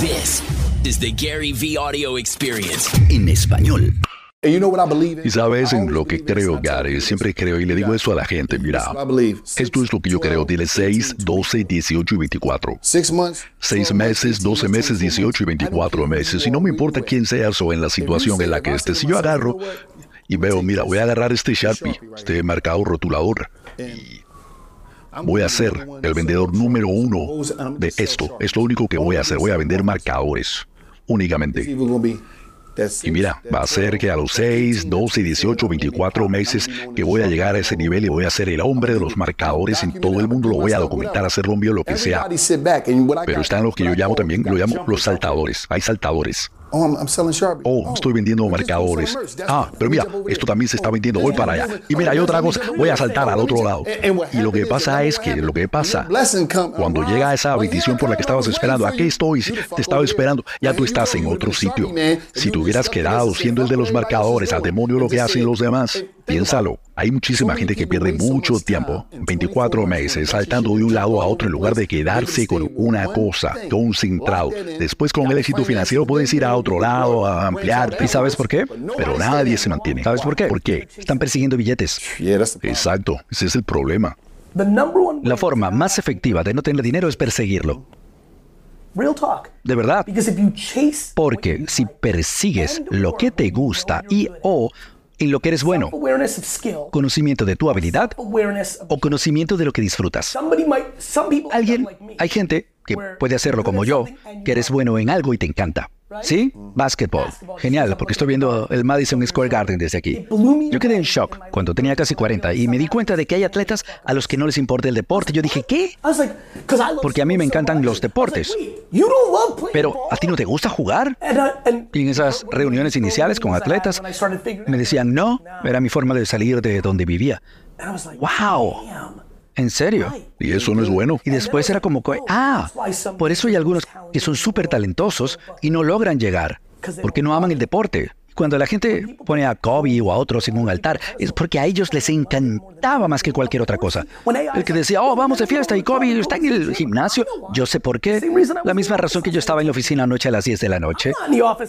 This is the Gary V Audio Experience. En español. Y sabes en lo que creo, Gary, siempre creo y le digo eso a la gente, mira, esto es lo que yo creo, dile 6, 12, 18 y 24. 6 meses, 12 meses, 18 y 24 meses. Y no me importa quién seas o en la situación en la que estés. Si yo agarro y veo, mira, voy a agarrar este Sharpie, este marcado rotulador, y voy a ser el vendedor número uno de esto. Es lo único que voy a hacer. Voy a vender marcadores únicamente. Y mira, va a ser que a los 6, 12, 18, 24 meses que voy a llegar a ese nivel y voy a ser el hombre de los marcadores en todo el mundo, lo voy a documentar, hacerlo en lo que sea. Pero están los que yo llamo también, lo llamo los saltadores. Hay saltadores. Oh, estoy vendiendo marcadores. Ah, pero mira, esto también se está vendiendo. Voy para allá. Y mira, hay otra cosa. Voy a saltar al otro lado. Y lo que pasa es que lo que pasa, cuando llega esa bendición por la que estabas esperando, aquí estoy, te estaba esperando, ya tú estás en otro sitio. Si tú hubieras quedado siendo el de los marcadores, al demonio lo que hacen los demás, piénsalo. Hay muchísima gente que pierde mucho tiempo, 24 meses, saltando de un lado a otro en lugar de quedarse con una cosa, concentrado. Después con el éxito financiero puedes ir a otro lado, a ampliar. ¿Y sabes por qué? Pero nadie se mantiene. ¿Sabes por qué? ¿Por qué? Están persiguiendo billetes. Exacto, ese es el problema. La forma más efectiva de no tener dinero es perseguirlo. De verdad. Porque si persigues lo que te gusta y o en lo que eres bueno, conocimiento de tu habilidad o conocimiento de lo que disfrutas. Alguien, hay gente que puede hacerlo como yo, que eres bueno en algo y te encanta. ¿Sí? Básquetbol. Genial, porque estoy viendo el Madison Square Garden desde aquí. Yo quedé en shock cuando tenía casi 40 y me di cuenta de que hay atletas a los que no les importa el deporte. Yo dije, ¿qué? Porque a mí me encantan los deportes. Pero, ¿a ti no te gusta jugar? Y en esas reuniones iniciales con atletas, me decían, no, era mi forma de salir de donde vivía. ¡Wow! ¿En serio? Y eso no es bueno. Y después era como, ah, por eso hay algunos que son súper talentosos y no logran llegar, porque no aman el deporte. Cuando la gente pone a Kobe o a otros en un altar, es porque a ellos les encantaba más que cualquier otra cosa. El que decía, oh, vamos de fiesta y Kobe está en el gimnasio, yo sé por qué. La misma razón que yo estaba en la oficina anoche a las 10 de la noche.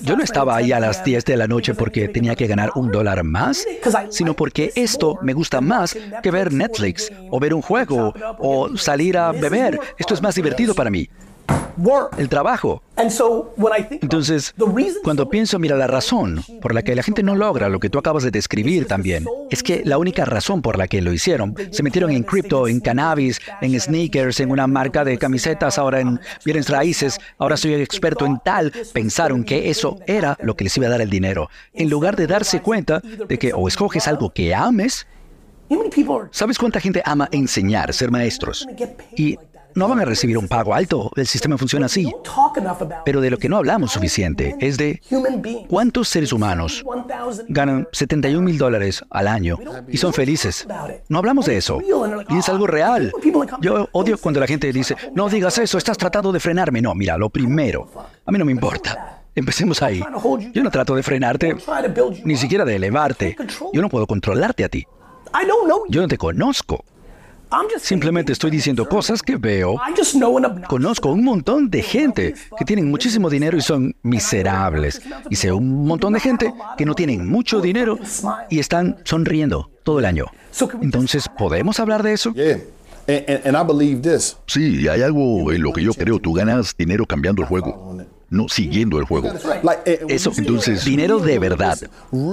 Yo no estaba ahí a las 10 de la noche porque tenía que ganar un dólar más, sino porque esto me gusta más que ver Netflix o ver un juego o salir a beber. Esto es más divertido para mí el trabajo. Entonces, cuando pienso, mira, la razón por la que la gente no logra lo que tú acabas de describir también, es que la única razón por la que lo hicieron, se metieron en cripto, en cannabis, en sneakers, en una marca de camisetas, ahora en bienes raíces, ahora soy experto en tal, pensaron que eso era lo que les iba a dar el dinero, en lugar de darse cuenta de que o escoges algo que ames, ¿Sabes cuánta gente ama enseñar, ser maestros? Y no van a recibir un pago alto. El sistema funciona así. Pero de lo que no hablamos suficiente es de cuántos seres humanos ganan 71 mil dólares al año y son felices. No hablamos de eso. Y es algo real. Yo odio cuando la gente dice, no digas eso, estás tratando de frenarme. No, mira, lo primero, a mí no me importa. Empecemos ahí. Yo no trato de frenarte, ni siquiera de elevarte. Yo no puedo controlarte a ti. Yo no te conozco. Simplemente estoy diciendo cosas que veo. Conozco un montón de gente que tienen muchísimo dinero y son miserables. Y sé un montón de gente que no tienen mucho dinero y están sonriendo todo el año. Entonces, ¿podemos hablar de eso? Sí, hay algo en lo que yo creo. Tú ganas dinero cambiando el juego no siguiendo el juego. Eso, entonces, dinero de verdad.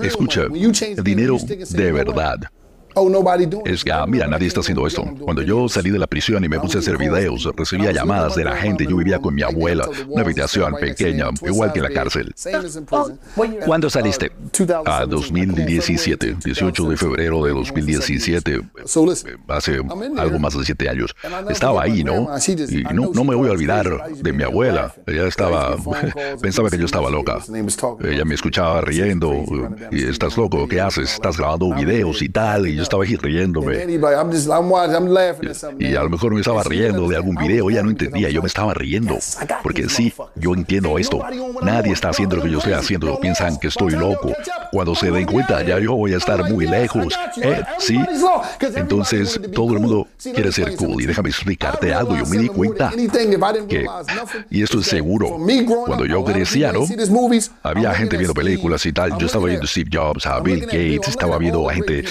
Escucha, dinero de verdad. Oh, es que, ah, mira, nadie está haciendo esto. Cuando yo salí de la prisión y me puse a hacer videos, recibía llamadas de la gente. Yo vivía con mi abuela, una habitación pequeña, igual que la cárcel. ¿Cuándo saliste? A 2017, 18 de febrero de 2017, hace algo más de siete años. Estaba ahí, ¿no? Y no, no me voy a olvidar de mi abuela. Ella estaba, pensaba que yo estaba loca. Ella me escuchaba riendo. Y estás loco, ¿qué haces? Estás grabando videos y tal. Y yo estaba aquí riéndome. Y a lo mejor me estaba riendo de algún video, ya no entendía, yo me estaba riendo. Porque sí, yo entiendo esto. Nadie está haciendo lo que yo estoy haciendo, piensan que estoy loco. Cuando se den cuenta, ya yo voy a estar muy lejos. Eh, ¿Sí? Entonces, todo el mundo quiere ser cool. Y déjame explicarte algo. Yo me di cuenta que, y esto es seguro, cuando yo crecía, ¿no? Había gente viendo películas y tal. Yo estaba viendo Steve Jobs, a Bill Gates, estaba viendo a gente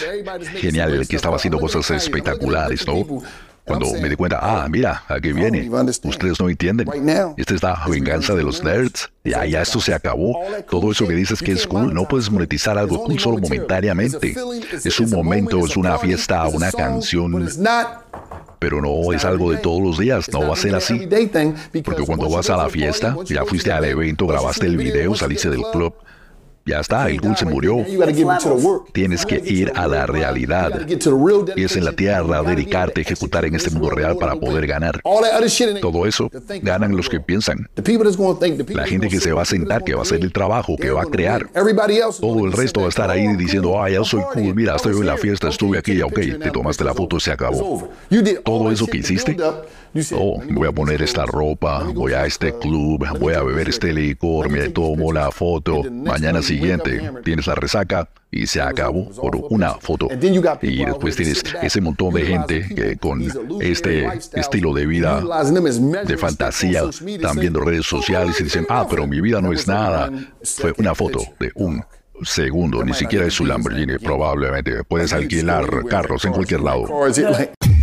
genial que estaba haciendo cosas espectaculares, ¿no? Cuando me di cuenta, ah, mira, aquí viene. Ustedes no entienden. Esta es la venganza de los nerds. Ya, ya esto se acabó. Todo eso que dices que es cool, no puedes monetizar algo cool solo momentáneamente. Es un momento, es una fiesta, una canción. Pero no es algo de todos los días, no va a ser así. Porque cuando vas a la fiesta, ya fuiste al evento, grabaste el video, saliste del club, ya está, el Gun se murió. Tienes que ir a la realidad. Y es en la tierra, dedicarte, ejecutar en este mundo real para poder ganar. Todo eso ganan los que piensan. La gente que se va a sentar, que va a hacer el trabajo, que va a crear. Todo el resto va a estar ahí diciendo, ah, ya soy cool, mira, estoy en la fiesta, estuve aquí, ok, te tomaste la foto, se acabó. Todo eso que hiciste, oh, voy a poner esta ropa, voy a este club, voy a beber este licor, me tomo la foto, mañana sí siguiente tienes la resaca y se acabó por una foto. Y después tienes ese montón de gente que con este estilo de vida, de fantasía, están viendo redes sociales y dicen, ah, pero mi vida no es nada. Fue una foto de un segundo, ni siquiera es su Lamborghini, probablemente. Puedes alquilar carros en cualquier lado.